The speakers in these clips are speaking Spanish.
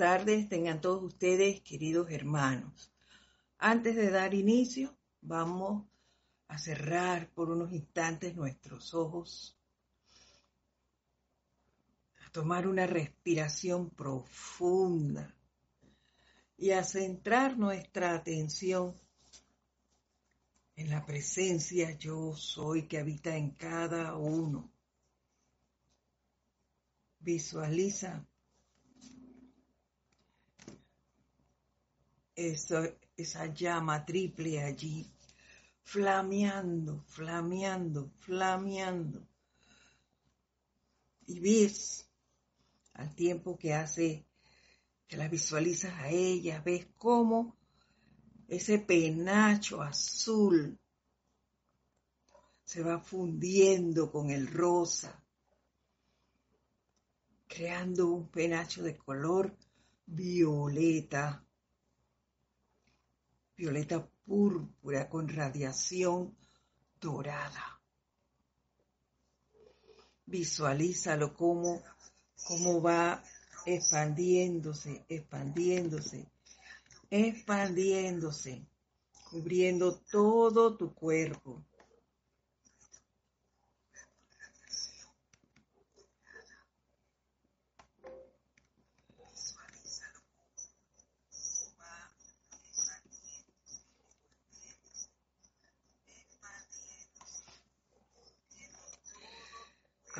tardes tengan todos ustedes, queridos hermanos. Antes de dar inicio, vamos a cerrar por unos instantes nuestros ojos, a tomar una respiración profunda y a centrar nuestra atención en la presencia yo soy que habita en cada uno. Visualiza esa, llama triple allí, flameando, flameando, flameando. Y ves al tiempo que hace, que la visualizas a ella, ves cómo ese penacho azul se va fundiendo con el rosa, creando un penacho de color violeta violeta púrpura con radiación dorada. Visualízalo como, como va expandiéndose, expandiéndose, expandiéndose, cubriendo todo tu cuerpo.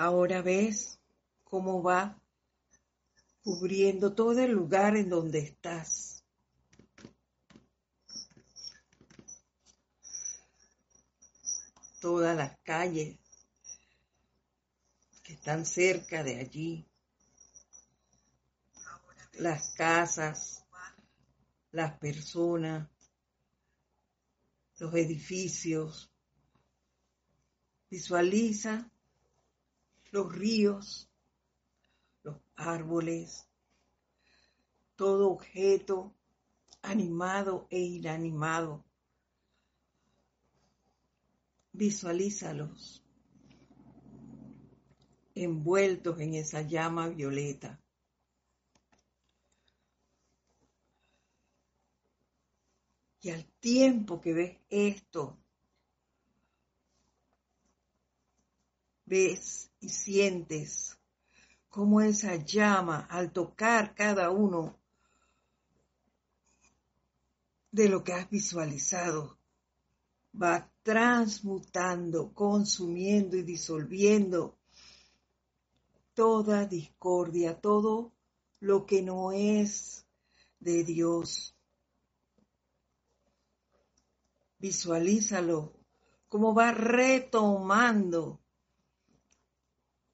Ahora ves cómo va cubriendo todo el lugar en donde estás. Todas las calles que están cerca de allí. Las casas, las personas, los edificios. Visualiza los ríos, los árboles, todo objeto animado e inanimado. Visualízalos envueltos en esa llama violeta. Y al tiempo que ves esto, ves y sientes cómo esa llama al tocar cada uno de lo que has visualizado va transmutando, consumiendo y disolviendo toda discordia, todo lo que no es de Dios. Visualízalo, cómo va retomando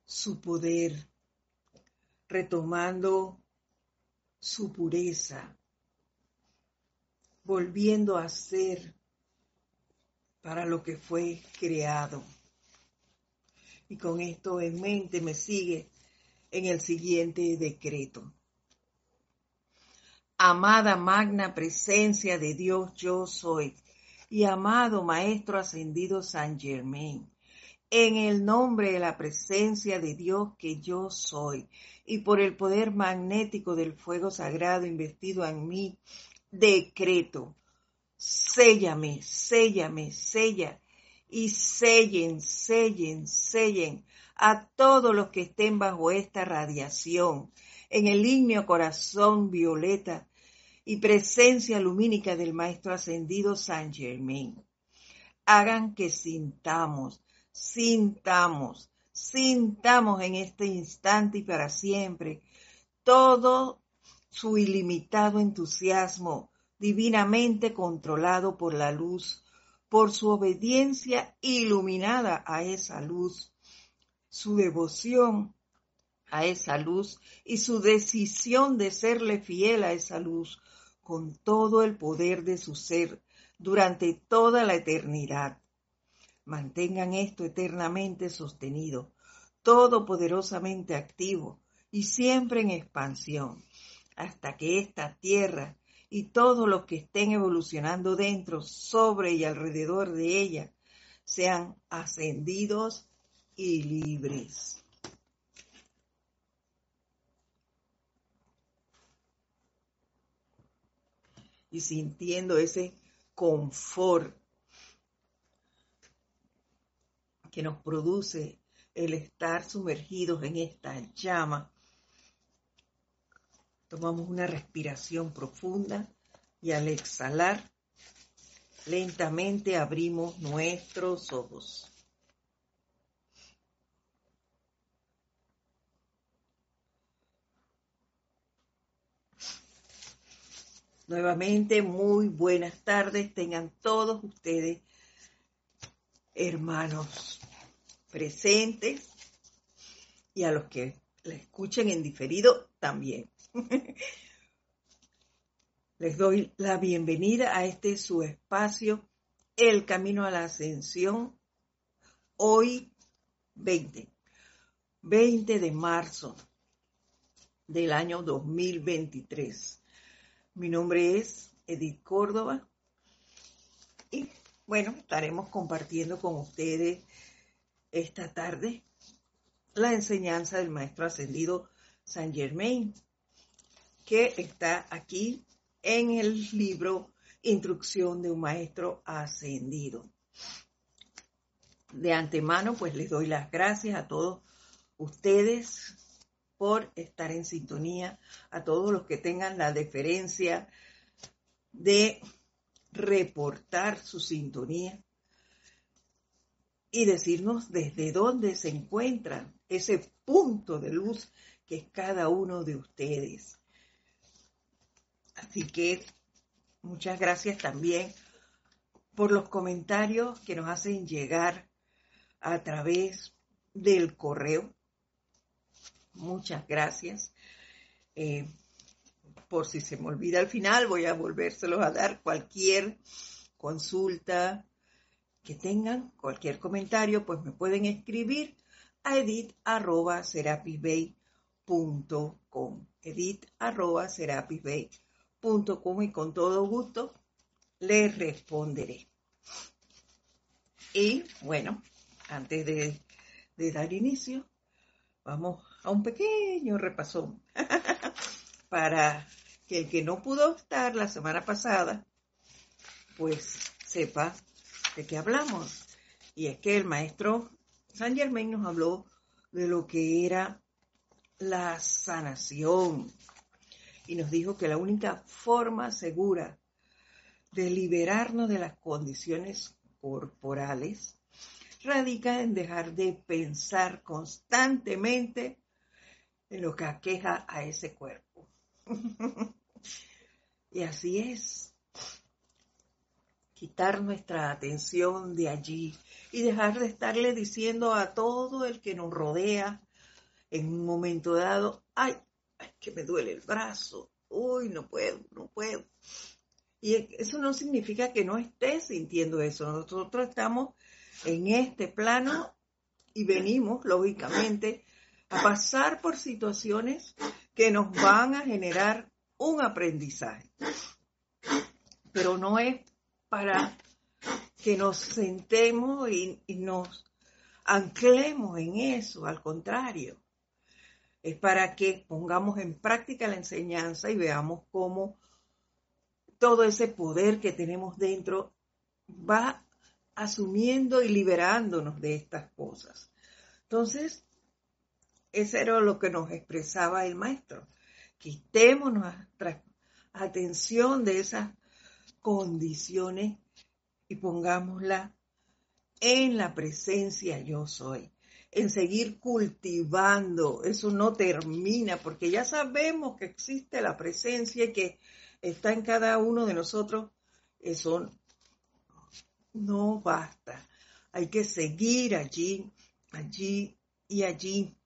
su poder, retomando su pureza, volviendo a ser para lo que fue creado. Y con esto en mente me sigue en el siguiente decreto. Amada magna presencia de Dios yo soy y amado Maestro ascendido San Germain en el nombre de la presencia de Dios que yo soy y por el poder magnético del fuego sagrado investido en mí, decreto, séllame, séllame, sella y sellen, sellen, sellen a todos los que estén bajo esta radiación en el ígneo corazón violeta y presencia lumínica del Maestro Ascendido San Germain. Hagan que sintamos sintamos, sintamos en este instante y para siempre todo su ilimitado entusiasmo divinamente controlado por la luz, por su obediencia iluminada a esa luz, su devoción a esa luz y su decisión de serle fiel a esa luz con todo el poder de su ser durante toda la eternidad. Mantengan esto eternamente sostenido, todopoderosamente activo y siempre en expansión, hasta que esta tierra y todos los que estén evolucionando dentro, sobre y alrededor de ella sean ascendidos y libres. y sintiendo ese confort que nos produce el estar sumergidos en esta llama. Tomamos una respiración profunda y al exhalar, lentamente abrimos nuestros ojos. Nuevamente, muy buenas tardes. Tengan todos ustedes, hermanos, presentes y a los que la escuchen en diferido también. Les doy la bienvenida a este su espacio, El Camino a la Ascensión, hoy 20, 20 de marzo del año 2023. Mi nombre es Edith Córdoba y bueno, estaremos compartiendo con ustedes esta tarde la enseñanza del Maestro Ascendido San Germain, que está aquí en el libro Instrucción de un Maestro Ascendido. De antemano, pues les doy las gracias a todos ustedes por estar en sintonía, a todos los que tengan la deferencia de reportar su sintonía y decirnos desde dónde se encuentra ese punto de luz que es cada uno de ustedes. Así que muchas gracias también por los comentarios que nos hacen llegar a través del correo Muchas gracias. Eh, por si se me olvida al final, voy a volvérselos a dar cualquier consulta que tengan, cualquier comentario, pues me pueden escribir a edit.serapisbay.com edit.serapisbay.com y con todo gusto les responderé. Y bueno, antes de, de dar inicio, vamos a un pequeño repasón para que el que no pudo estar la semana pasada, pues sepa de hablamos. Y es que el maestro San Germain nos habló de lo que era la sanación y nos dijo que la única forma segura de liberarnos de las condiciones corporales radica en dejar de pensar constantemente en lo que aqueja a ese cuerpo. y así es. Quitar nuestra atención de allí y dejar de estarle diciendo a todo el que nos rodea en un momento dado, ay, ay, que me duele el brazo, uy, no puedo, no puedo. Y eso no significa que no estés sintiendo eso. Nosotros estamos en este plano y venimos, lógicamente, a pasar por situaciones que nos van a generar un aprendizaje. Pero no es para que nos sentemos y, nos anclemos en eso, al contrario. Es para que pongamos en práctica la enseñanza y veamos cómo todo ese poder que tenemos dentro va asumiendo y liberándonos de estas cosas. Entonces, eso era lo que nos expresaba el maestro. Quitemos nuestra atención de esas condiciones y pongámosla en la presencia yo soy, en seguir cultivando. Eso no termina porque ya sabemos que existe la presencia y que está en cada uno de nosotros. Eso no basta. Hay que seguir allí, allí y allí,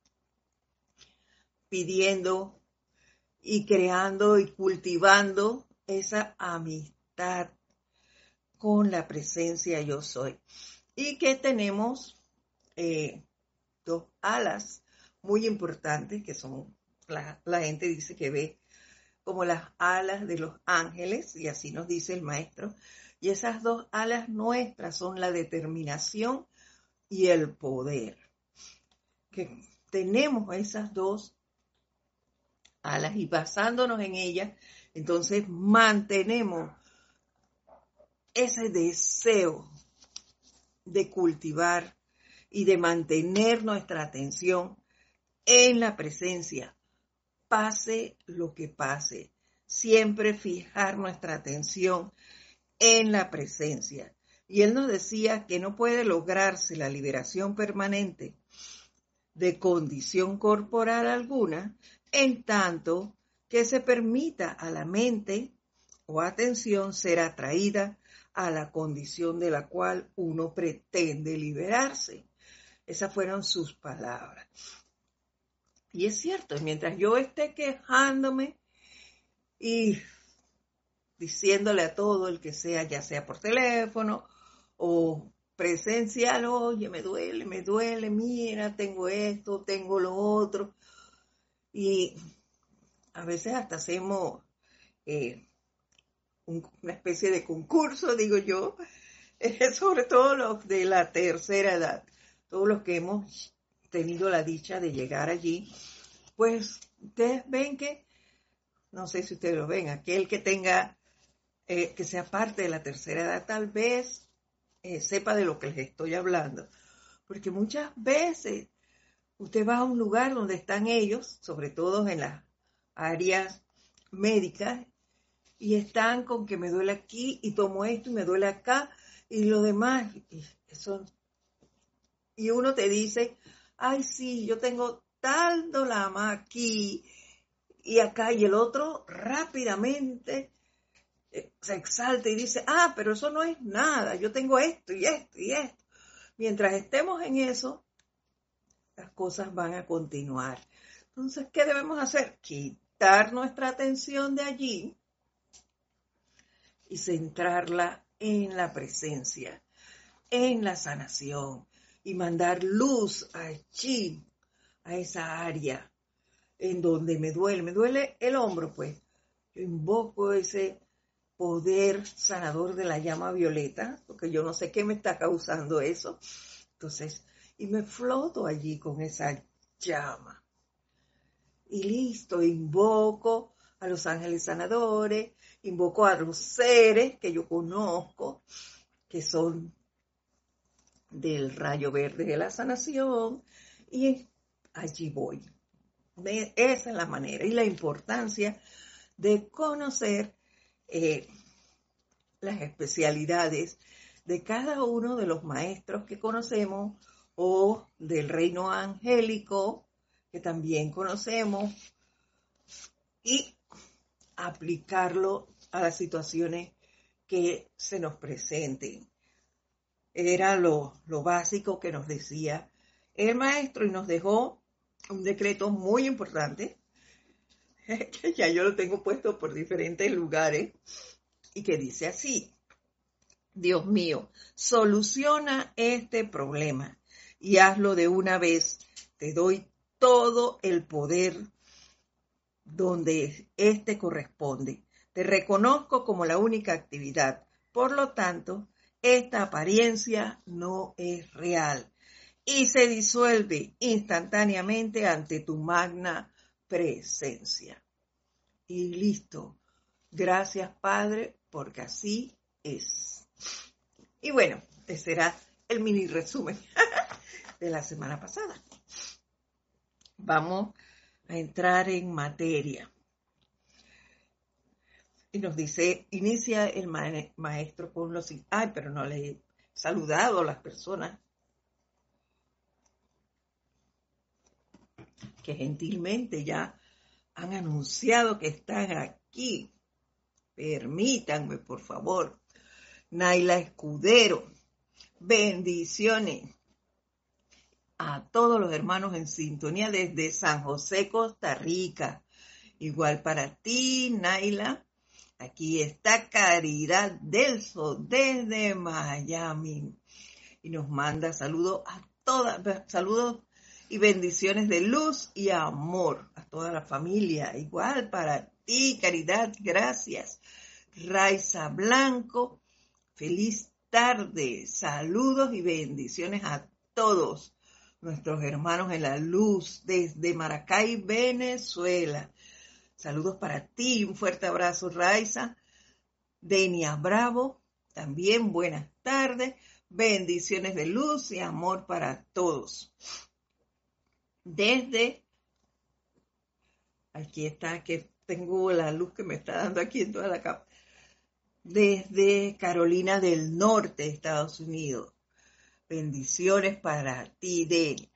pidiendo y creando y cultivando esa amistad con la presencia yo soy. Y que tenemos eh, dos alas muy importantes que son, la, la gente dice que ve como las alas de los ángeles, y así nos dice el maestro, y esas dos alas nuestras son la determinación y el poder. Que tenemos esas dos alas y basándonos en ellas, entonces mantenemos ese deseo de cultivar y de mantener nuestra atención en la presencia, pase lo que pase. Siempre fijar nuestra atención en la presencia. Y él nos decía que no puede lograrse la liberación permanente de condición corporal alguna en tanto que se permita a la mente o atención ser atraída a la condición de la cual uno pretende liberarse. Esas fueron sus palabras. Y es cierto, mientras yo esté quejándome y diciéndole a todo el que sea, ya sea por teléfono o presencial, oye, me duele, me duele, mira, tengo esto, tengo lo otro. Y a veces hasta hacemos eh, una especie de concurso, digo yo, sobre todo los de la tercera edad, todos los que hemos tenido la dicha de llegar allí, pues ustedes ven que, no sé si ustedes lo ven, aquel que tenga, eh, que sea parte de la tercera edad, tal vez eh, sepa de lo que les estoy hablando. Porque muchas veces usted va a un lugar donde están ellos, sobre todo en las áreas médicas, y están con que me duele aquí y tomo esto y me duele acá y lo demás. Y, y uno te dice, ay sí, yo tengo tal dolama aquí y acá y el otro rápidamente eh, se exalta y dice, ah, pero eso no es nada, yo tengo esto y esto y esto. Mientras estemos en eso, las cosas van a continuar. Entonces, ¿qué debemos hacer? Quitar nuestra atención de allí y centrarla en la presencia, en la sanación y mandar luz allí, a esa área en donde me duele. Me duele el hombro, pues. Yo invoco ese poder sanador de la llama violeta, porque yo no sé qué me está causando eso. Entonces, y me floto allí con esa llama. Y listo, invoco a los ángeles sanadores, invoco a los seres que yo conozco, que son del rayo verde de la sanación, y allí voy. Esa es la manera y la importancia de conocer eh, las especialidades de cada uno de los maestros que conocemos o del reino angélico que también conocemos y aplicarlo a las situaciones que se nos presenten. Era lo, lo básico que nos decía el maestro y nos dejó un decreto muy importante que ya yo lo tengo puesto por diferentes lugares, y que dice así, Dios mío, soluciona este problema y hazlo de una vez. Te doy todo el poder donde éste corresponde. Te reconozco como la única actividad. Por lo tanto, esta apariencia no es real y se disuelve instantáneamente ante tu magna presencia. Y listo. Gracias, Padre, porque así es. Y bueno, este será el mini resumen de la semana pasada. Vamos a entrar en materia. Y nos dice, inicia el maestro con los... Ay, pero no le he saludado a las personas que gentilmente ya han anunciado que están aquí. Permítanme, por favor. Naila Escudero, bendiciones a todos los hermanos en sintonía desde San José, Costa Rica. Igual para ti, Naila. Aquí está Caridad Delso desde Miami. Y nos manda saludos a todas, saludos y bendiciones de luz y amor a toda la familia. Igual para ti, Caridad, gracias. Raiza Blanco, feliz tarde. Saludos y bendiciones a todos nuestros hermanos en la luz desde Maracay, Venezuela. Saludos para ti, un fuerte abrazo, Raiza. Denia Bravo, también buenas tardes, bendiciones de luz y amor para todos. Desde, aquí está, que tengo la luz que me está dando aquí en toda la capa, desde Carolina del Norte, Estados Unidos. Bendiciones para ti, Delia.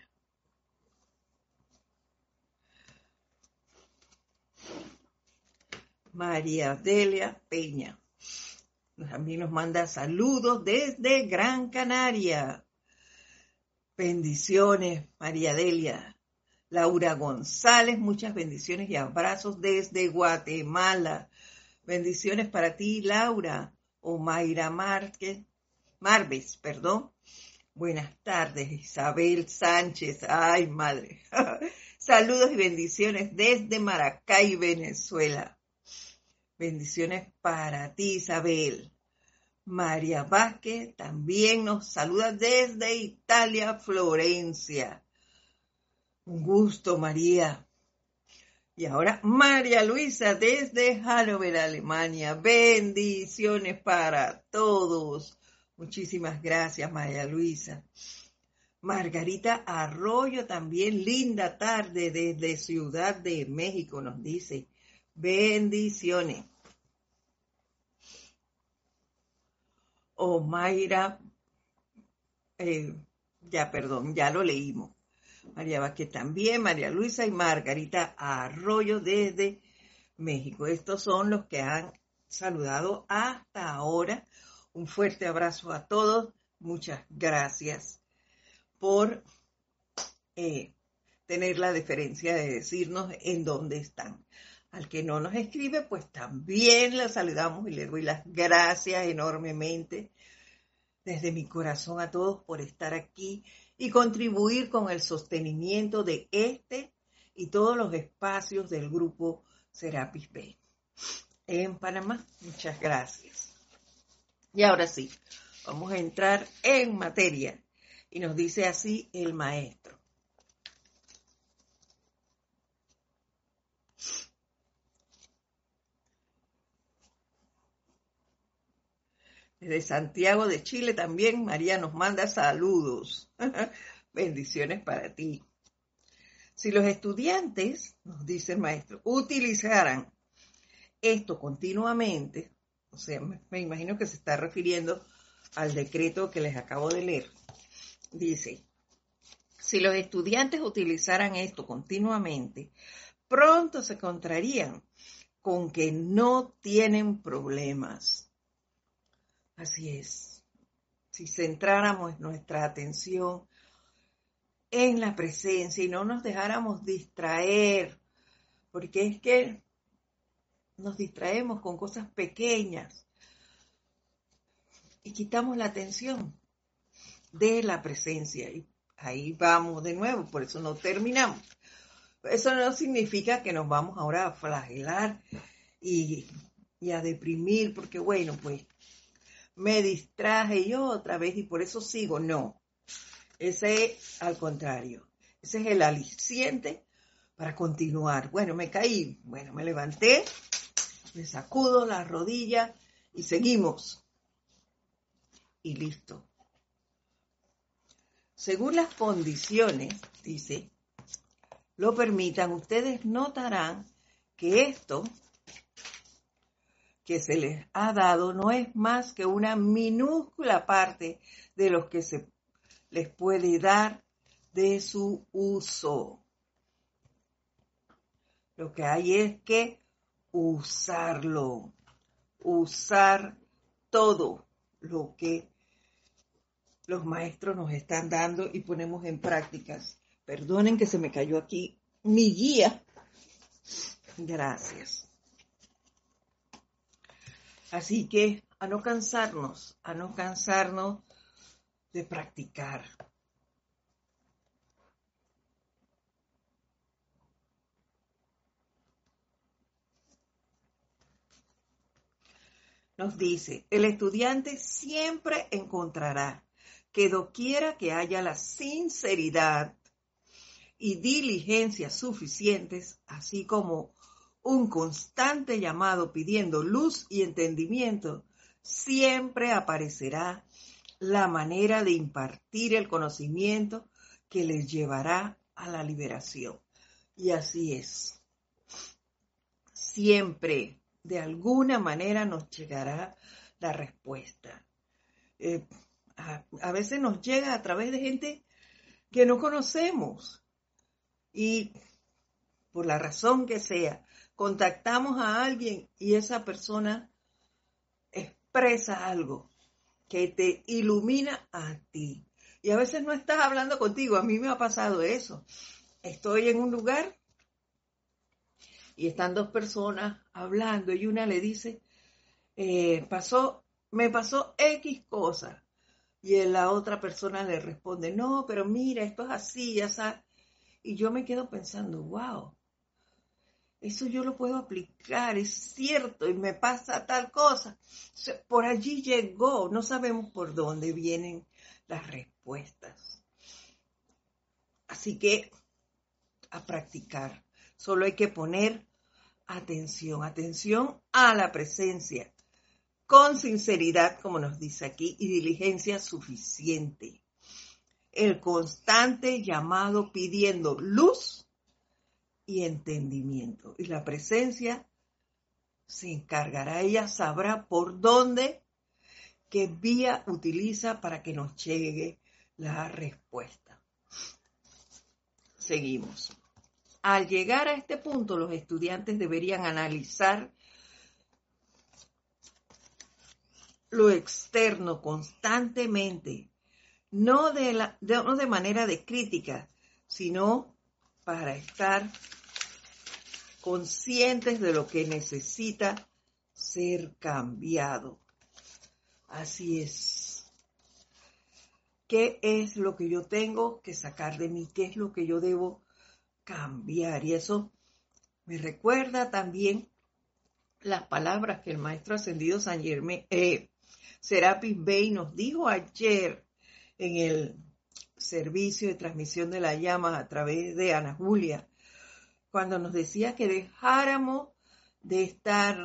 María Delia Peña. También nos manda saludos desde Gran Canaria. Bendiciones, María Delia. Laura González, muchas bendiciones y abrazos desde Guatemala. Bendiciones para ti, Laura. O Mayra Márquez, Marves, perdón. Buenas tardes, Isabel Sánchez. Ay, madre. Saludos y bendiciones desde Maracay, Venezuela. Bendiciones para ti, Isabel. María Vázquez también nos saluda desde Italia, Florencia. Un gusto, María. Y ahora María Luisa desde Hannover, Alemania. Bendiciones para todos. Muchísimas gracias, María Luisa. Margarita Arroyo también, linda tarde desde Ciudad de México, nos dice. Bendiciones. O Mayra, eh, ya perdón, ya lo leímos. María Vázquez también, María Luisa y Margarita Arroyo desde México. Estos son los que han saludado hasta ahora. Un fuerte abrazo a todos. Muchas gracias por eh, tener la deferencia de decirnos en dónde están. Al que no nos escribe, pues también la saludamos y le doy las gracias enormemente desde mi corazón a todos por estar aquí y contribuir con el sostenimiento de este y todos los espacios del grupo Serapis Bay en Panamá. Muchas gracias. Y ahora sí, vamos a entrar en materia. Y nos dice así el maestro. Desde Santiago de Chile también María nos manda saludos. Bendiciones para ti. Si los estudiantes, nos dice el maestro, utilizaran esto continuamente, o sea, me, imagino que se está refiriendo al decreto que les acabo de leer, dice, si los estudiantes utilizaran esto continuamente, pronto se encontrarían con que no tienen problemas. Así es. Si centráramos nuestra atención en la presencia y no nos dejáramos distraer, porque es que nos distraemos con cosas pequeñas y quitamos la atención de la presencia. Y ahí vamos de nuevo, por eso no terminamos. Eso no significa que nos vamos ahora a flagelar y, y a deprimir, porque bueno, pues me distraje yo otra vez y por eso sigo. No, ese es al contrario. Ese es el aliciente para continuar. Bueno, me caí, bueno, me levanté, me sacudo la rodilla y seguimos. Y listo. Según las condiciones, dice, lo permitan, ustedes notarán que esto que se les ha dado no es más que una minúscula parte de lo que se les puede dar de su uso. Lo que hay es que usarlo, usar todo lo que los maestros nos están dando y ponemos en prácticas. Perdonen que se me cayó aquí mi guía. Gracias. Así que a no cansarnos, a no cansarnos de practicar. Nos dice, el estudiante siempre encontrará que doquiera que haya la sinceridad y diligencia suficientes, así como un constante llamado pidiendo luz y entendimiento, siempre aparecerá la manera de impartir el conocimiento que les llevará a la liberación. Y así es. Siempre, de alguna manera, nos llegará la respuesta. Eh, a, veces nos llega a través de gente que no conocemos. Y por la razón que sea, contactamos a alguien y esa persona expresa algo que te ilumina a ti. Y a veces no estás hablando contigo, a mí me ha pasado eso. Estoy en un lugar y están dos personas hablando y una le dice, eh, pasó, me pasó X cosa. Y la otra persona le responde, no, pero mira, esto es así, ya sabes. Y yo me quedo pensando, wow, eso yo lo puedo aplicar, es cierto, y me pasa tal cosa. Por allí llegó, no sabemos por dónde vienen las respuestas. Así que a practicar, solo hay que poner atención, atención a la presencia, con sinceridad, como nos dice aquí, y diligencia suficiente. El constante llamado pidiendo luz y entendimiento. Y la presencia se encargará, ella sabrá por dónde, qué vía utiliza para que nos llegue la respuesta. Seguimos. Al llegar a este punto, los estudiantes deberían analizar lo externo constantemente, no de, la, no de manera de crítica, sino para estar conscientes de lo que necesita ser cambiado. Así es. ¿Qué es lo que yo tengo que sacar de mí? ¿Qué es lo que yo debo cambiar? Y eso me recuerda también las palabras que el maestro ascendido San Germán, eh, Serapis Bey nos dijo ayer en el servicio de transmisión de la llama a través de Ana Julia cuando nos decía que dejáramos de estar,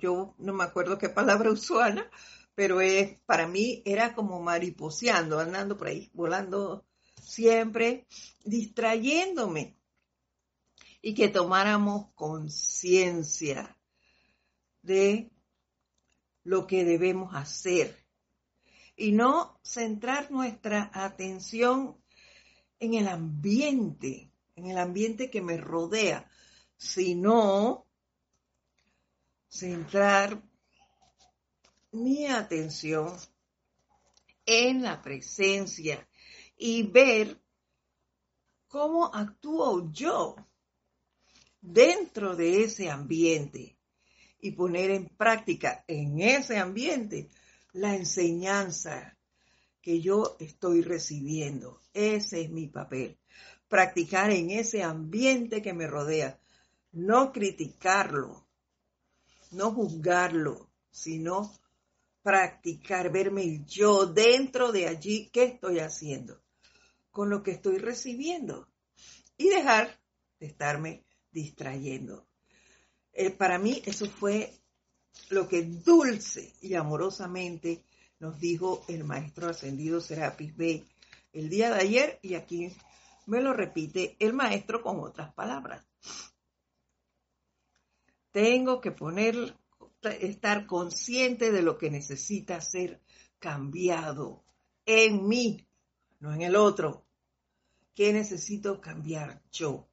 yo no me acuerdo qué palabra usuana, pero es, para mí era como mariposeando, andando por ahí, volando siempre, distrayéndome. Y que tomáramos conciencia de lo que debemos hacer y no centrar nuestra atención en el ambiente en el ambiente que me rodea, sino centrar mi atención en la presencia y ver cómo actúo yo dentro de ese ambiente y poner en práctica en ese ambiente la enseñanza que yo estoy recibiendo. Ese es mi papel practicar en ese ambiente que me rodea, no criticarlo, no juzgarlo, sino practicar, verme yo dentro de allí, ¿qué estoy haciendo? Con lo que estoy recibiendo y dejar de estarme distrayendo. Eh, para mí eso fue lo que dulce y amorosamente nos dijo el maestro ascendido Serapis Bey el día de ayer y aquí me lo repite el maestro con otras palabras. Tengo que poner, estar consciente de lo que necesita ser cambiado en mí, no en el otro. ¿Qué necesito cambiar yo?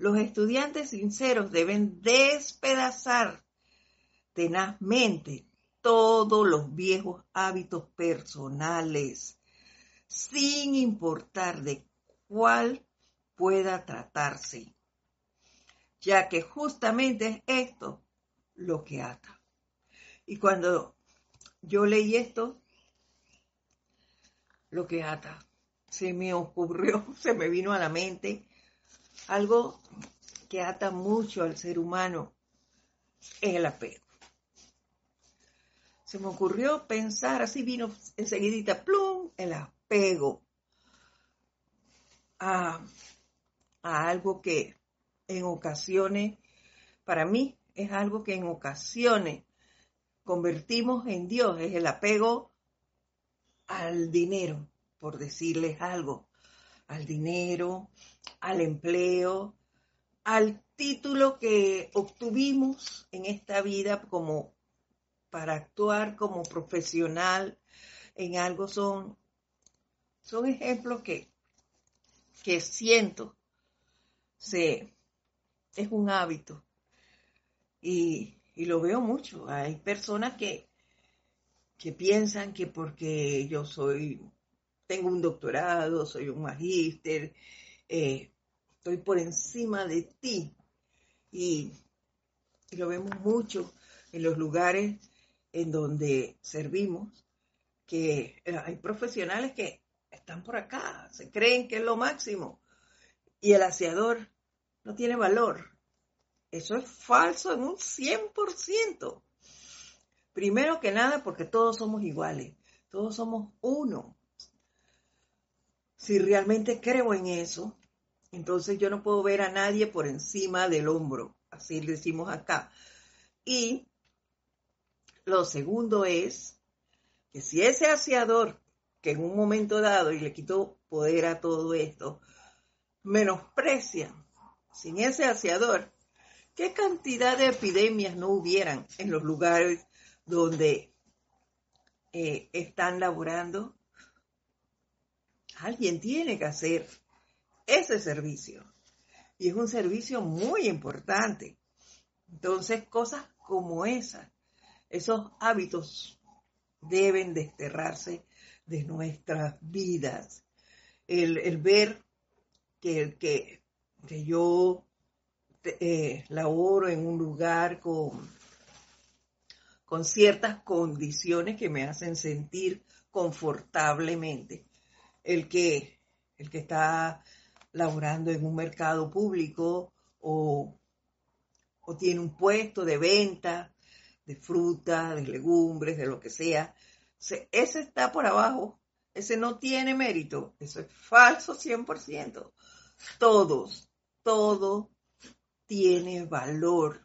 Los estudiantes sinceros deben despedazar tenazmente todos los viejos hábitos personales sin importar de cuál pueda tratarse, ya que justamente es esto lo que ata. Y cuando yo leí esto, lo que ata, se me ocurrió, se me vino a la mente algo que ata mucho al ser humano en el apego. Se me ocurrió pensar, así vino enseguidita, plum, el apego apego a, algo que en ocasiones, para mí, es algo que en ocasiones convertimos en Dios es el apego al dinero, por decirles algo, al dinero, al empleo, al título que obtuvimos en esta vida como para actuar como profesional en algo son, son ejemplos que, que siento se, es un hábito y, y lo veo mucho. Hay personas que, que piensan que porque yo soy, tengo un doctorado, soy un magíster, eh, estoy por encima de ti. Y, y, lo vemos mucho en los lugares en donde servimos, que eh, hay profesionales que están por acá, se creen que es lo máximo, y el aseador no tiene valor. Eso es falso en un 100%. Primero que nada porque todos somos iguales, todos somos uno. Si realmente creo en eso, entonces yo no puedo ver a nadie por encima del hombro, así decimos acá. Y lo segundo es que si ese aseador que en un momento dado y le quitó poder a todo esto, menosprecia sin ese aseador, ¿qué cantidad de epidemias no hubieran en los lugares donde eh, están laborando? Alguien tiene que hacer ese servicio. Y es un servicio muy importante. Entonces, cosas como esas, esos hábitos deben desterrarse de nuestras vidas. El, ver que yo eh, laboro en un lugar con, con ciertas condiciones que me hacen sentir confortablemente. El que, el que está laborando en un mercado público o, o tiene un puesto de venta de fruta, de legumbres, de lo que sea, ese está por abajo, ese no tiene mérito, eso es falso 100%. Todos, todo tiene valor,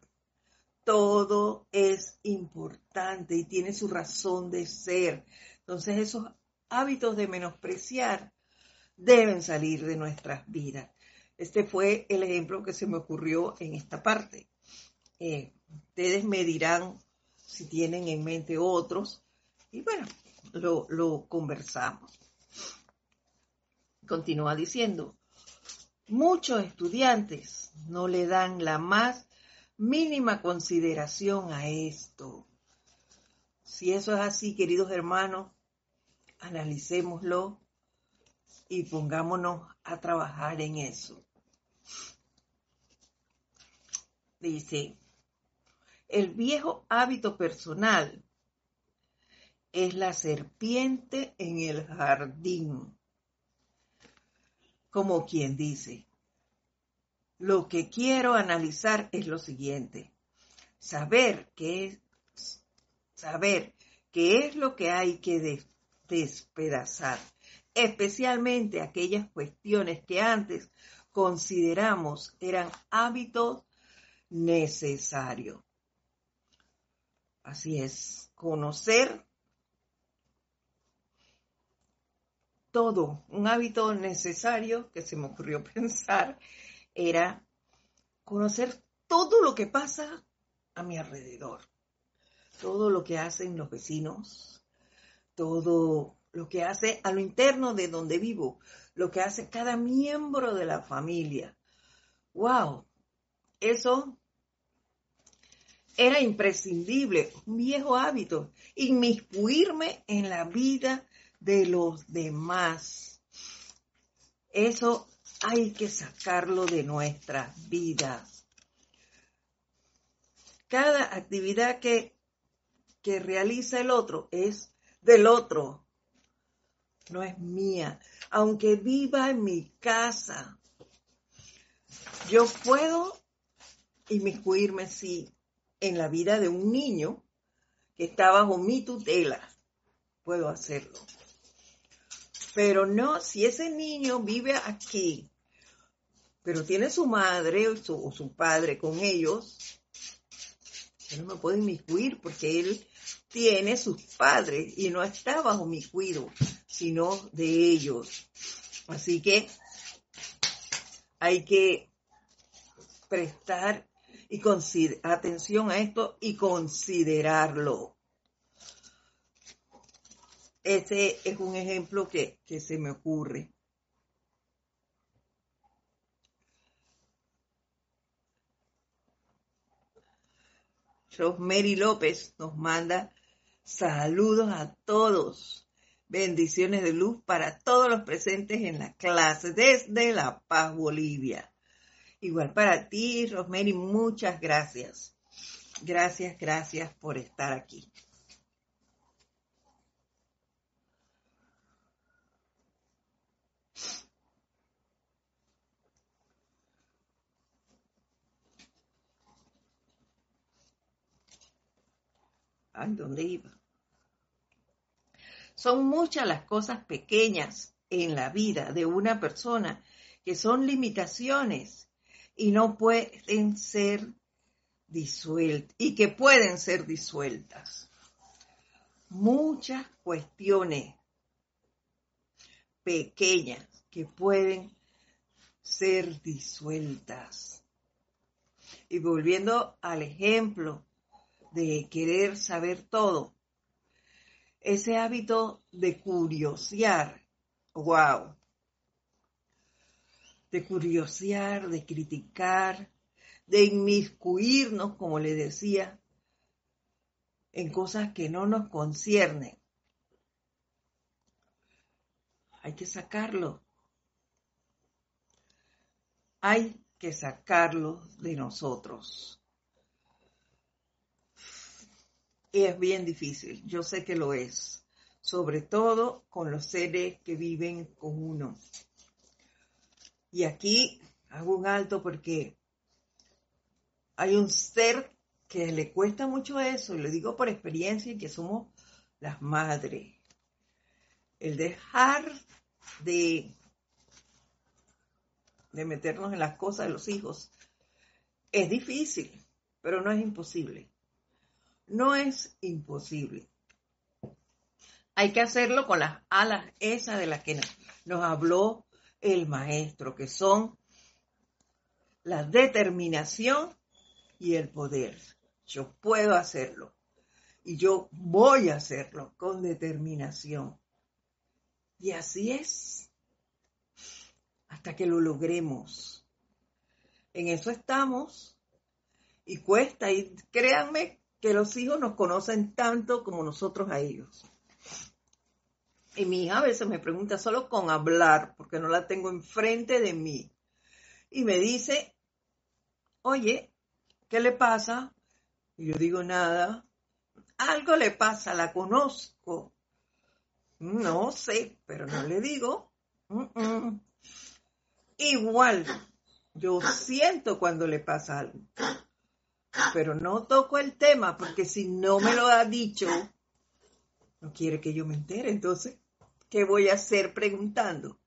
todo es importante y tiene su razón de ser. Entonces esos hábitos de menospreciar deben salir de nuestras vidas. Este fue el ejemplo que se me ocurrió en esta parte. Eh, ustedes me dirán si tienen en mente otros y bueno, lo, lo conversamos. Continúa diciendo, Muchos estudiantes no le dan la más mínima consideración a esto. Si eso es así, queridos hermanos, analicémoslo y pongámonos a trabajar en eso. Dice, el viejo hábito personal es la serpiente en el jardín como quien dice, lo que quiero analizar es lo siguiente, saber qué es, saber qué es lo que hay que despedazar, especialmente aquellas cuestiones que antes consideramos eran hábitos necesarios. Así es, conocer todo, un hábito necesario que se me ocurrió pensar era conocer todo lo que pasa a mi alrededor, todo lo que hacen los vecinos, todo lo que hace a lo interno de donde vivo, lo que hace cada miembro de la familia. ¡Wow! Eso era imprescindible, un viejo hábito, inmiscuirme en la vida de los demás. Eso hay que sacarlo de nuestras vidas. Cada actividad que, que realiza el otro es del otro, no es mía. Aunque viva en mi casa, yo puedo inmiscuirme, sí, en la vida de un niño que está bajo mi tutela. Puedo hacerlo. Pero no, si ese niño vive aquí, pero tiene su madre o su, padre con ellos, yo no me puedo inmiscuir porque él tiene sus padres y no está bajo mi cuidado, sino de ellos. Así que hay que prestar y atención a esto y considerarlo. Ese es un ejemplo que, que se me ocurre. Rosemary López nos manda saludos a todos. Bendiciones de luz para todos los presentes en la clase desde La Paz, Bolivia. Igual para ti, Rosemary, muchas gracias. Gracias, gracias por estar aquí. Ay, ¿dónde iba? Son muchas las cosas pequeñas en la vida de una persona que son limitaciones y no pueden ser disueltas y que pueden ser disueltas. Muchas cuestiones pequeñas que pueden ser disueltas. Y volviendo al ejemplo de querer saber todo. Ese hábito de curiosear, wow, de curiosear, de criticar, de inmiscuirnos, como le decía, en cosas que no nos conciernen. Hay que sacarlo. Hay que sacarlo de nosotros. Es bien difícil, yo sé que lo es, sobre todo con los seres que viven con uno. Y aquí hago un alto porque hay un ser que le cuesta mucho eso, y le digo por experiencia, y que somos las madres. El dejar de, de meternos en las cosas de los hijos es difícil, pero no es imposible. No es imposible. Hay que hacerlo con las alas esas de las que nos habló el maestro, que son la determinación y el poder. Yo puedo hacerlo y yo voy a hacerlo con determinación. Y así es, hasta que lo logremos. En eso estamos y cuesta, y créanme que los hijos nos conocen tanto como nosotros a ellos. Y mi hija a veces me pregunta solo con hablar, porque no la tengo enfrente de mí. Y me dice, oye, ¿qué le pasa? Y yo digo, nada. Algo le pasa, la conozco. No sé, pero no le digo. Igual, yo siento cuando le pasa algo pero no toco el tema porque si no me lo ha dicho, no quiere que yo me entere. Entonces, ¿qué voy a hacer preguntando?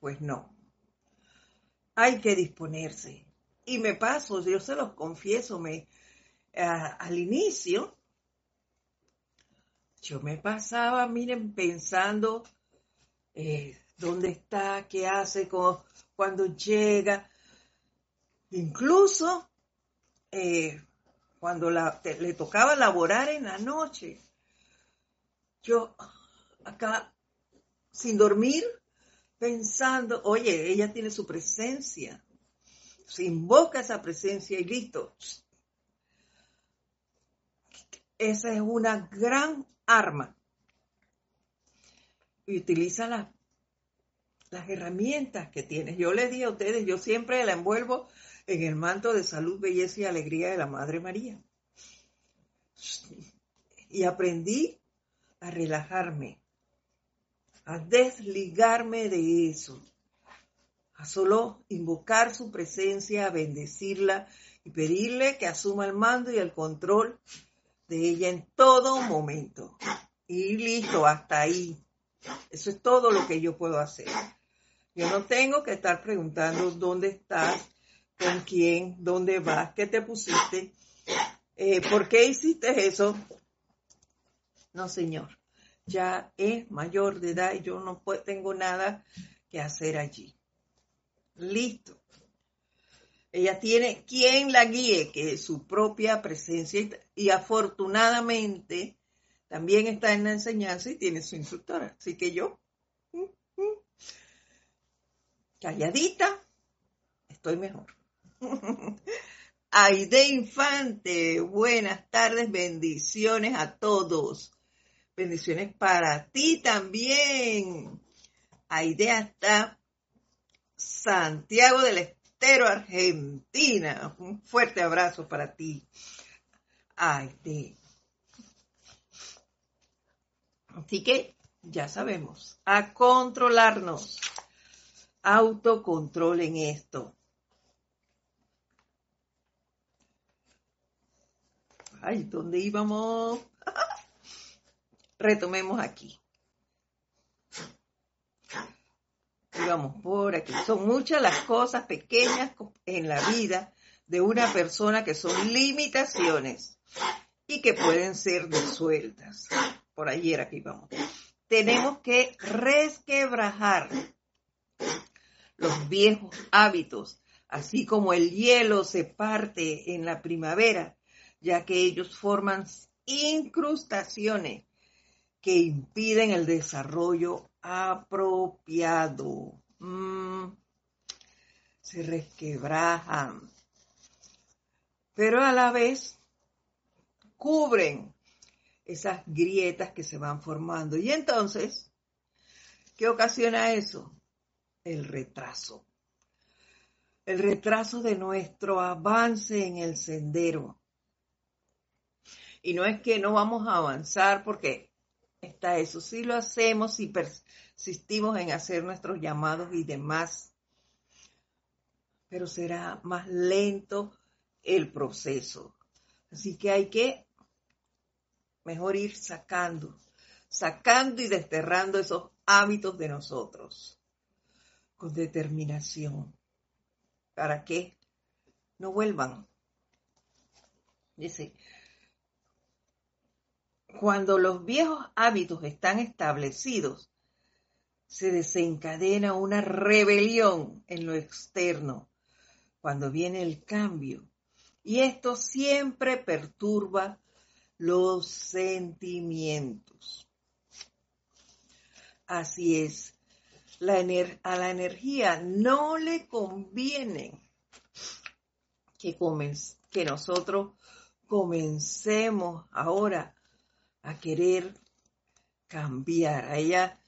Pues no. Hay que disponerse. Y me paso, yo se los confieso, me, al inicio, yo me pasaba, miren, pensando eh, dónde está, qué hace, cuando llega. Incluso eh, cuando le tocaba laborar en la noche, yo acá sin dormir, pensando, oye, ella tiene su presencia, se invoca esa presencia y listo. Esa es una gran arma. Y utiliza las herramientas que tienes. Yo les dije a ustedes, yo siempre la envuelvo en el manto de salud, belleza y alegría de la Madre María. Y aprendí a relajarme, a desligarme de eso, a solo invocar su presencia, a bendecirla y pedirle que asuma el mando y el control de ella en todo momento. Y listo, hasta ahí. Eso es todo lo que yo puedo hacer. Yo no tengo que estar preguntando dónde estás, con quién, dónde vas, qué te pusiste, eh, por qué hiciste eso. No, señor. Ya es mayor de edad y yo no tengo nada que hacer allí. Listo. Ella tiene quien la guíe, que es su propia presencia y afortunadamente también está en la enseñanza y tiene su instructora. Así que yo, mm, mm, calladita, estoy mejor. Aide Infante, buenas tardes, bendiciones a todos. Bendiciones para ti también. Aide hasta Santiago del Estero, Argentina. Un fuerte abrazo para ti. Aide. Así que ya sabemos, a controlarnos. Autocontrol en esto. Ay, ¿dónde íbamos? Retomemos aquí. Íbamos por aquí. Son muchas las cosas pequeñas en la vida de una persona que son limitaciones y que pueden ser disueltas. Por ahí era que íbamos. Tenemos que resquebrajar los viejos hábitos, así como el hielo se parte en la primavera ya que ellos forman incrustaciones que impiden el desarrollo apropiado. Mm, se resquebrajan, pero a la vez cubren esas grietas que se van formando. Y entonces, ¿qué ocasiona eso? El retraso. El retraso de nuestro avance en el sendero. Y no es que no vamos a avanzar porque está eso. Sí lo hacemos y persistimos en hacer nuestros llamados y demás. Pero será más lento el proceso. Así que hay que mejor ir sacando, sacando y desterrando esos hábitos de nosotros con determinación para que no vuelvan. Dice, cuando los viejos hábitos están establecidos, se desencadena una rebelión en lo externo cuando viene el cambio. Y esto siempre perturba los sentimientos. Así es, a la energía no le conviene que, que nosotros comencemos ahora a querer cambiar. A ella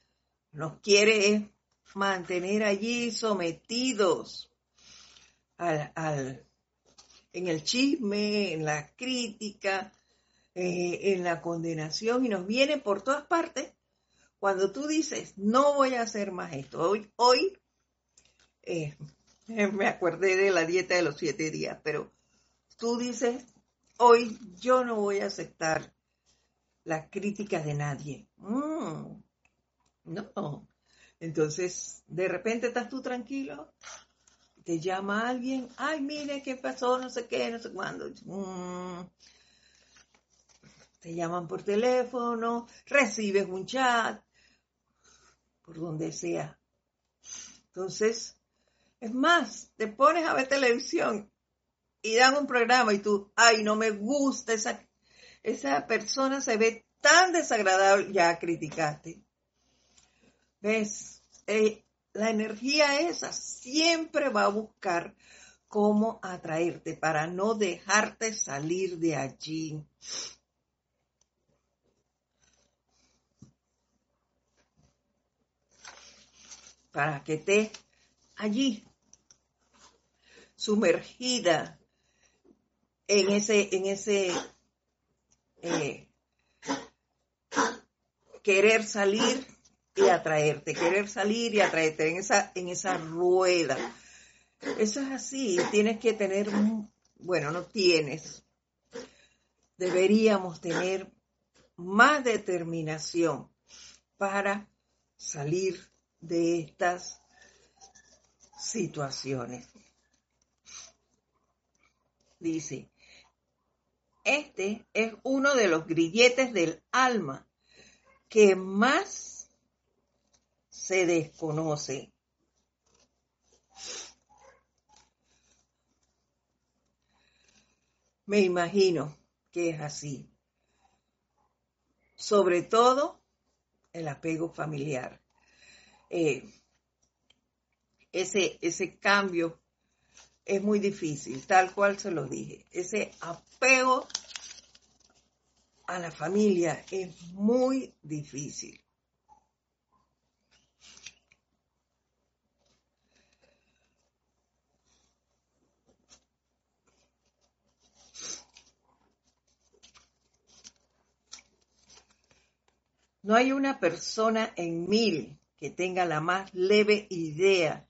nos quiere mantener allí sometidos al, en el chisme, en la crítica, eh, en la condenación y nos viene por todas partes. Cuando tú dices, no voy a hacer más esto, hoy, hoy eh, me acordé de la dieta de los siete días, pero tú dices, hoy yo no voy a aceptar la crítica de nadie. Mm, no. Entonces, de repente estás tú tranquilo, te llama alguien, ay, mire qué pasó, no sé qué, no sé cuándo. Mm. te llaman por teléfono, recibes un chat, por donde sea. Entonces, es más, te pones a ver televisión y dan un programa y tú, ay, no me gusta esa esa persona se ve tan desagradable, ya criticaste. ¿Ves? Eh, la energía esa siempre va a buscar cómo atraerte para no dejarte salir de allí. Para que estés allí, sumergida en ese, en ese eh, querer salir y atraerte, querer salir y atraerte en esa, en esa rueda. Eso es así, tienes que tener, bueno, no tienes, deberíamos tener más determinación para salir de estas situaciones. Dice, este es uno de los grilletes del alma que más se desconoce. Me imagino que es así. Sobre todo el apego familiar. Eh, ese, ese cambio es muy difícil, tal cual se lo dije. Ese apego a la familia es muy difícil. No hay una persona en mil que tenga la más leve idea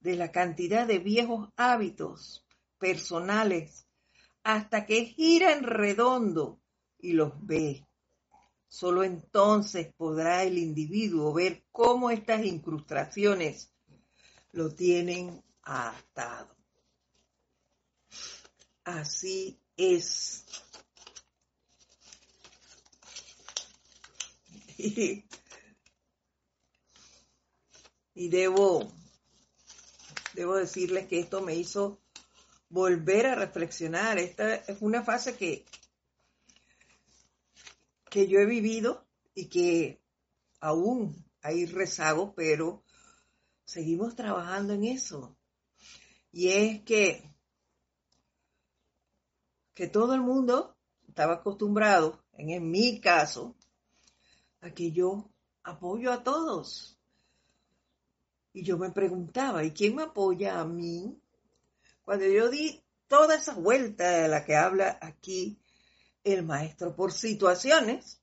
de la cantidad de viejos hábitos personales hasta que gira en redondo y los ve. Solo entonces podrá el individuo ver cómo estas incrustaciones lo tienen atado. Así es. Y, y debo debo decirles que esto me hizo volver a reflexionar. Esta es una fase que, que yo he vivido y que aún hay rezago, pero seguimos trabajando en eso. Y es que, que todo el mundo estaba acostumbrado, en, en mi caso, a que yo apoyo a todos. Y yo me preguntaba, ¿y quién me apoya a mí? Cuando yo di toda esa vuelta de la que habla aquí el maestro por situaciones,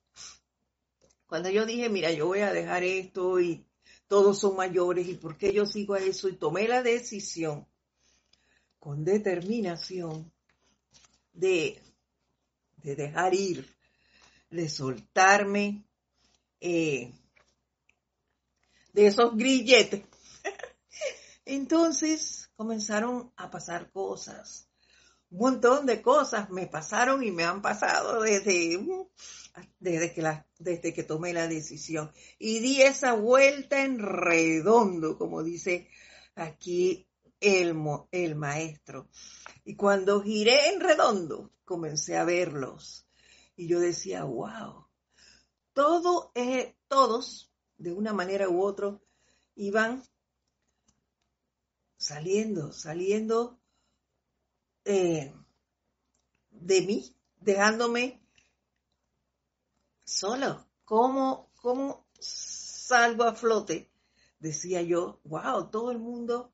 cuando yo dije, mira, yo voy a dejar esto y todos son mayores y por qué yo sigo a eso y tomé la decisión con determinación de, de dejar ir, de soltarme eh, de esos grilletes. Entonces comenzaron a pasar cosas. Un montón de cosas me pasaron y me han pasado desde, desde, que, desde que tomé la decisión. Y di esa vuelta en redondo, como dice aquí el, el maestro. Y cuando giré en redondo, comencé a verlos. Y yo decía, wow, todo, eh, todos, de una manera u otra, iban saliendo, saliendo eh, de mí, dejándome solo. ¿Cómo, ¿Cómo salgo a flote? Decía yo, wow, todo el mundo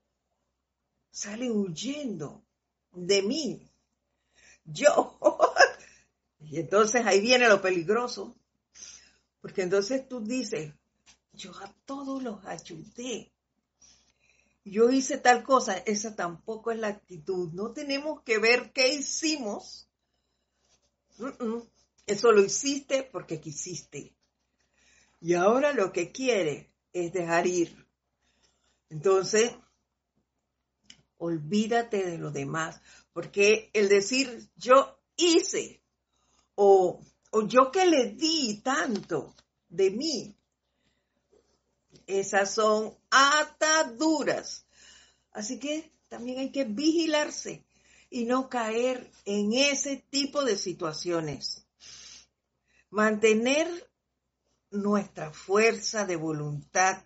sale huyendo de mí. Yo. y entonces ahí viene lo peligroso. Porque entonces tú dices, yo a todos los ayudé yo hice tal cosa, esa tampoco es la actitud. No tenemos que ver qué hicimos. Eso lo hiciste porque quisiste. Y ahora lo que quiere es dejar ir. Entonces, olvídate de lo demás, porque el decir yo hice o, o yo que le di tanto de mí, esas son ataduras. Así que también hay que vigilarse y no caer en ese tipo de situaciones. Mantener nuestra fuerza de voluntad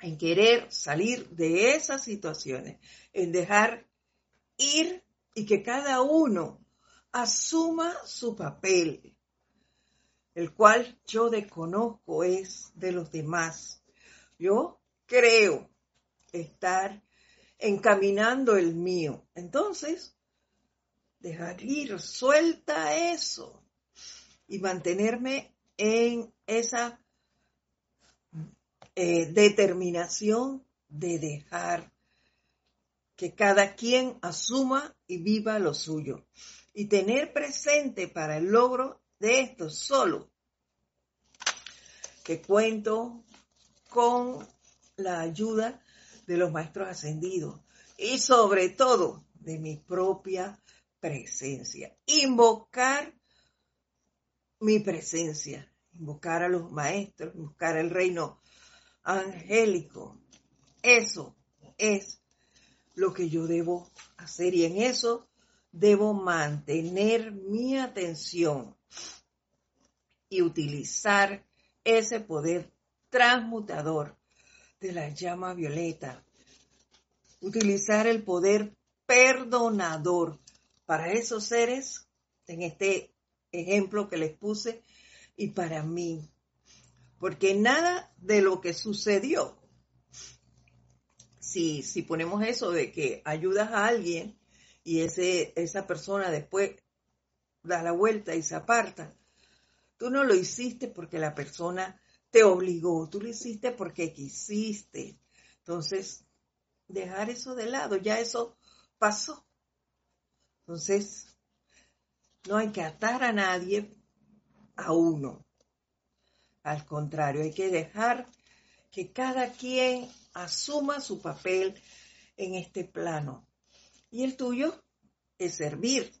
en querer salir de esas situaciones, en dejar ir y que cada uno asuma su papel el cual yo desconozco es de los demás. Yo creo estar encaminando el mío. Entonces, dejar ir, suelta eso y mantenerme en esa eh, determinación de dejar que cada quien asuma y viva lo suyo y tener presente para el logro de esto solo que cuento con la ayuda de los maestros ascendidos y sobre todo de mi propia presencia. Invocar mi presencia invocar a los maestros, buscar el reino angélico. Eso es lo que yo debo hacer y en eso debo mantener mi atención y utilizar ese poder transmutador de la llama violeta. Utilizar el poder perdonador para esos seres, en este ejemplo que les puse, y para mí. Porque nada de lo que sucedió, si, si ponemos eso de que ayudas a alguien y ese, esa persona después da la vuelta y se aparta, tú no lo hiciste porque la persona te obligó, tú lo hiciste porque quisiste. Entonces, dejar eso de lado, ya eso pasó. Entonces, no hay que atar a nadie a uno. Al contrario, hay que dejar que cada quien asuma su papel en este plano. Y el tuyo es servir.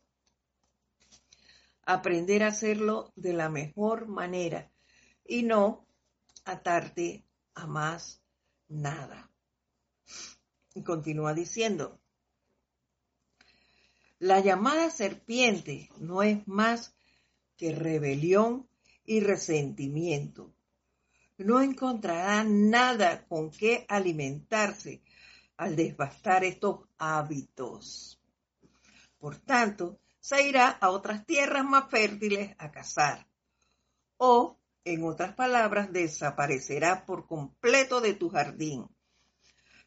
Aprender a hacerlo de la mejor manera y no atarte a más nada. Y continúa diciendo, la llamada serpiente no es más que rebelión y resentimiento. No encontrará nada con qué alimentarse al desbastar estos hábitos. Por tanto, se irá a otras tierras más fértiles a cazar. O, en otras palabras, desaparecerá por completo de tu jardín.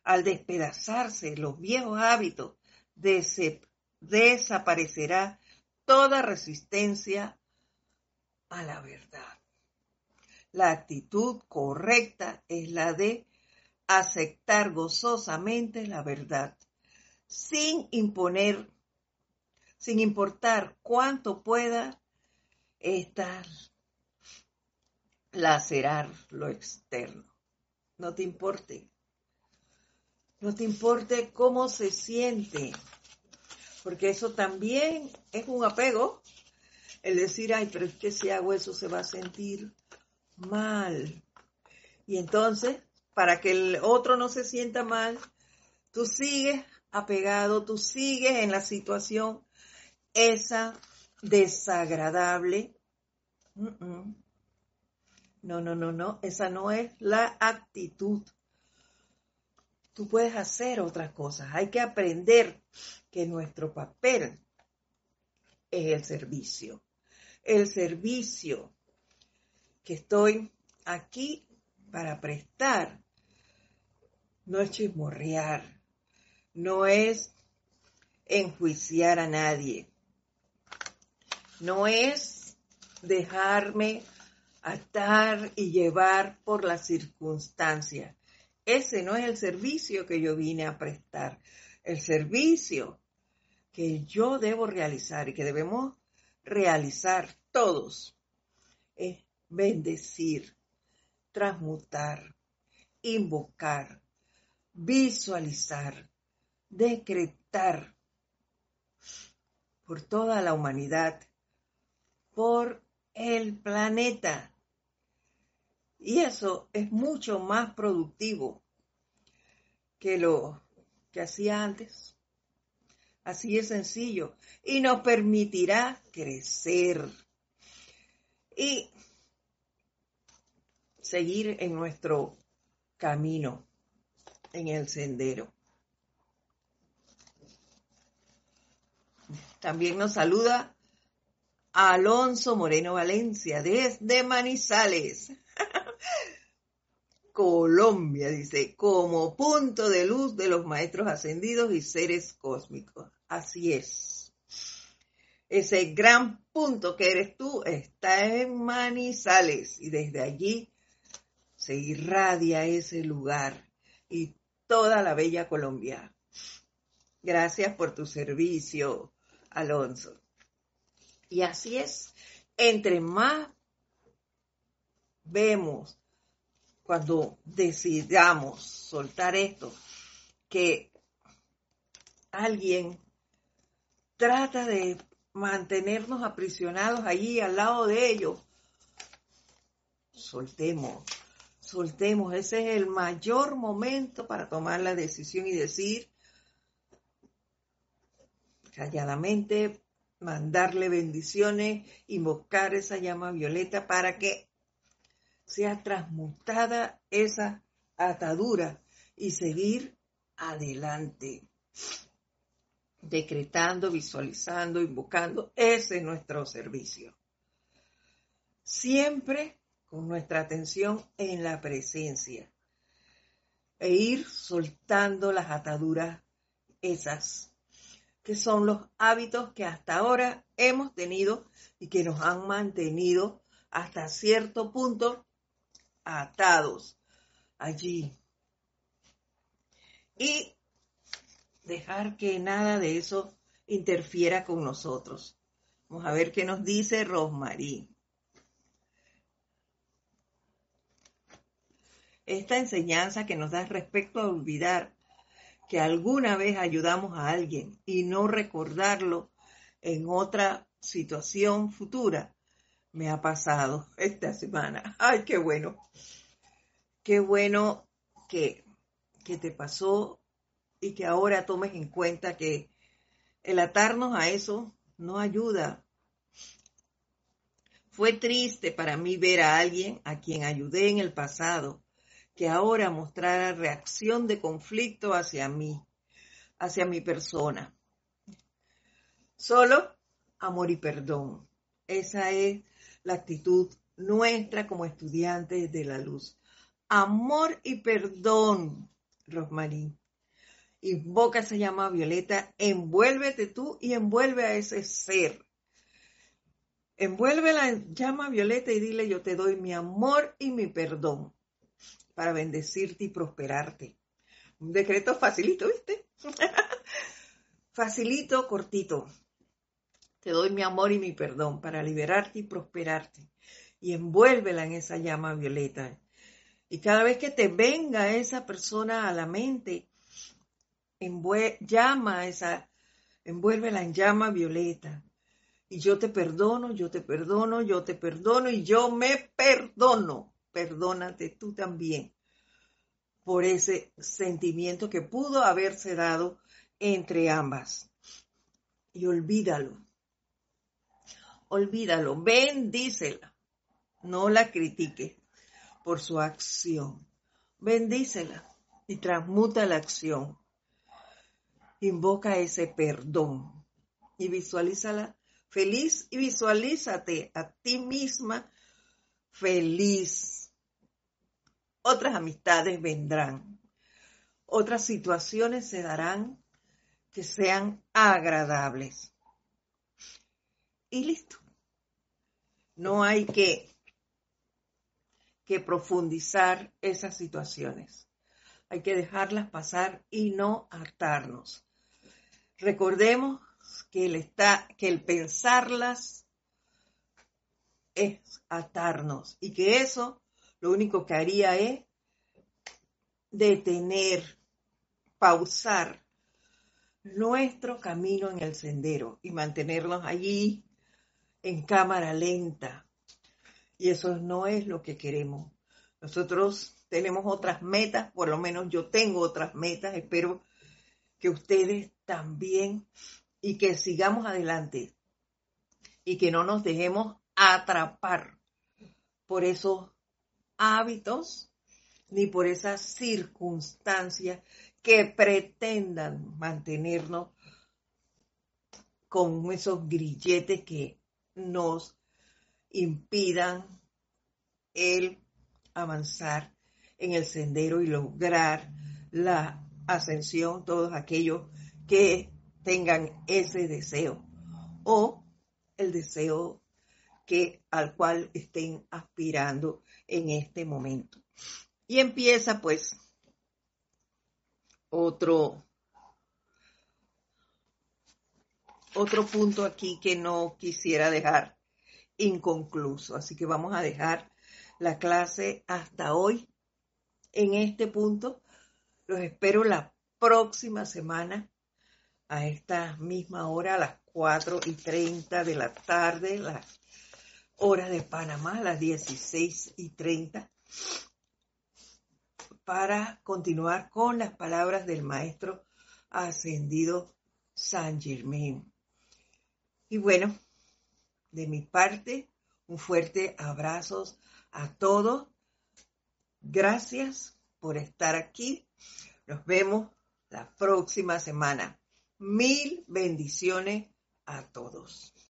Al despedazarse los viejos hábitos de desaparecerá toda resistencia a la verdad. La actitud correcta es la de aceptar gozosamente la verdad, sin imponer, sin importar cuánto pueda estar lacerar lo externo. No te importe. No te importe cómo se siente porque eso también es un apego. El decir, ay, pero es que si hago eso se va a sentir mal. Y entonces, para que el otro no se sienta mal, tú sigues apegado, tú sigues en la situación esa desagradable. No, no, no, no, esa no es la actitud. Tú puedes hacer otras cosas. Hay que aprender que nuestro papel es el servicio. El servicio que estoy aquí para prestar no es chismorrear, no es enjuiciar a nadie, no es dejarme atar y llevar por las circunstancias. Ese no es el servicio que yo vine a prestar. El servicio que yo debo realizar y que debemos realizar todos es bendecir, transmutar, invocar, visualizar, decretar por toda la humanidad, por el planeta. Y eso es mucho más productivo que lo que hacía antes. Así es sencillo. Y nos permitirá crecer y seguir en nuestro camino, en el sendero. También nos saluda Alonso Moreno Valencia desde Manizales. Colombia, dice, como punto de luz de los maestros ascendidos y seres cósmicos. Así es. Ese gran punto que eres tú está en Manizales y desde allí se irradia ese lugar y toda la bella Colombia. Gracias por tu servicio, Alonso. Y así es, entre más vemos cuando decidamos soltar esto, que alguien trata de mantenernos aprisionados allí al lado de ellos, soltemos, soltemos. Ese es el mayor momento para tomar la decisión y decir calladamente, mandarle bendiciones, invocar esa llama violeta para que sea transmutada esa atadura y seguir adelante, decretando, visualizando, invocando. Ese es nuestro servicio. Siempre con nuestra atención en la presencia e ir soltando las ataduras esas que son los hábitos que hasta ahora hemos tenido y que nos han mantenido hasta cierto punto atados allí. Y dejar que nada de eso interfiera con nosotros. Vamos a ver qué nos dice Rosmarie. Esta enseñanza que nos da respecto a olvidar que alguna vez ayudamos a alguien y no recordarlo en otra situación futura, me ha pasado esta semana. Ay, qué bueno. Qué bueno que, que te pasó y que ahora tomes en cuenta que el atarnos a eso no ayuda. Fue triste para mí ver a alguien a quien ayudé en el pasado que ahora mostrara reacción de conflicto hacia mí, hacia mi persona. Solo amor y perdón. Esa es la actitud nuestra como estudiantes de la luz. Amor y perdón, Rosmarín. Invoca esa llama violeta, envuélvete tú y envuelve a ese ser. Envuelve la llama violeta y dile yo te doy mi amor y mi perdón para bendecirte y prosperarte. Un decreto facilito, ¿viste? facilito, cortito. Te doy mi amor y mi perdón para liberarte y prosperarte. Y envuélvela en esa llama violeta. Y cada vez que te venga esa persona a la mente, llama a esa, envuélvela en llama violeta. Y yo te perdono, yo te perdono, yo te perdono y yo me perdono perdónate tú también por ese sentimiento que pudo haberse dado entre ambas. Y olvídalo. Olvídalo, bendícela. No la critique por su acción. Bendícela y transmuta la acción. Invoca ese perdón y visualízala feliz y visualízate a ti misma feliz otras amistades vendrán, otras situaciones se darán que sean agradables. Y listo. No hay que, que profundizar esas situaciones. Hay que dejarlas pasar y no atarnos. Recordemos que el, que el pensarlas es atarnos y que eso lo único que haría es detener, pausar nuestro camino en el sendero y mantenernos allí en cámara lenta. Y eso no es lo que queremos. Nosotros tenemos otras metas, por lo menos yo tengo otras metas, espero que ustedes también y que sigamos adelante y que no nos dejemos atrapar por esos hábitos ni por esas circunstancias que pretendan mantenernos con esos grilletes que nos impidan el avanzar en el sendero y lograr la ascensión, todos aquellos que tengan ese deseo o el deseo que al cual estén aspirando en este momento. Y empieza pues otro, otro punto aquí que no quisiera dejar inconcluso. Así que vamos a dejar la clase hasta hoy en este punto. Los espero la próxima semana a esta misma hora, a las 4 y 30 de la tarde, hora de Panamá, las 16 y 30, para continuar con las palabras del maestro ascendido San Germain. Y bueno, de mi parte, un fuerte abrazo a todos. Gracias por estar aquí. Nos vemos la próxima semana. Mil bendiciones a todos.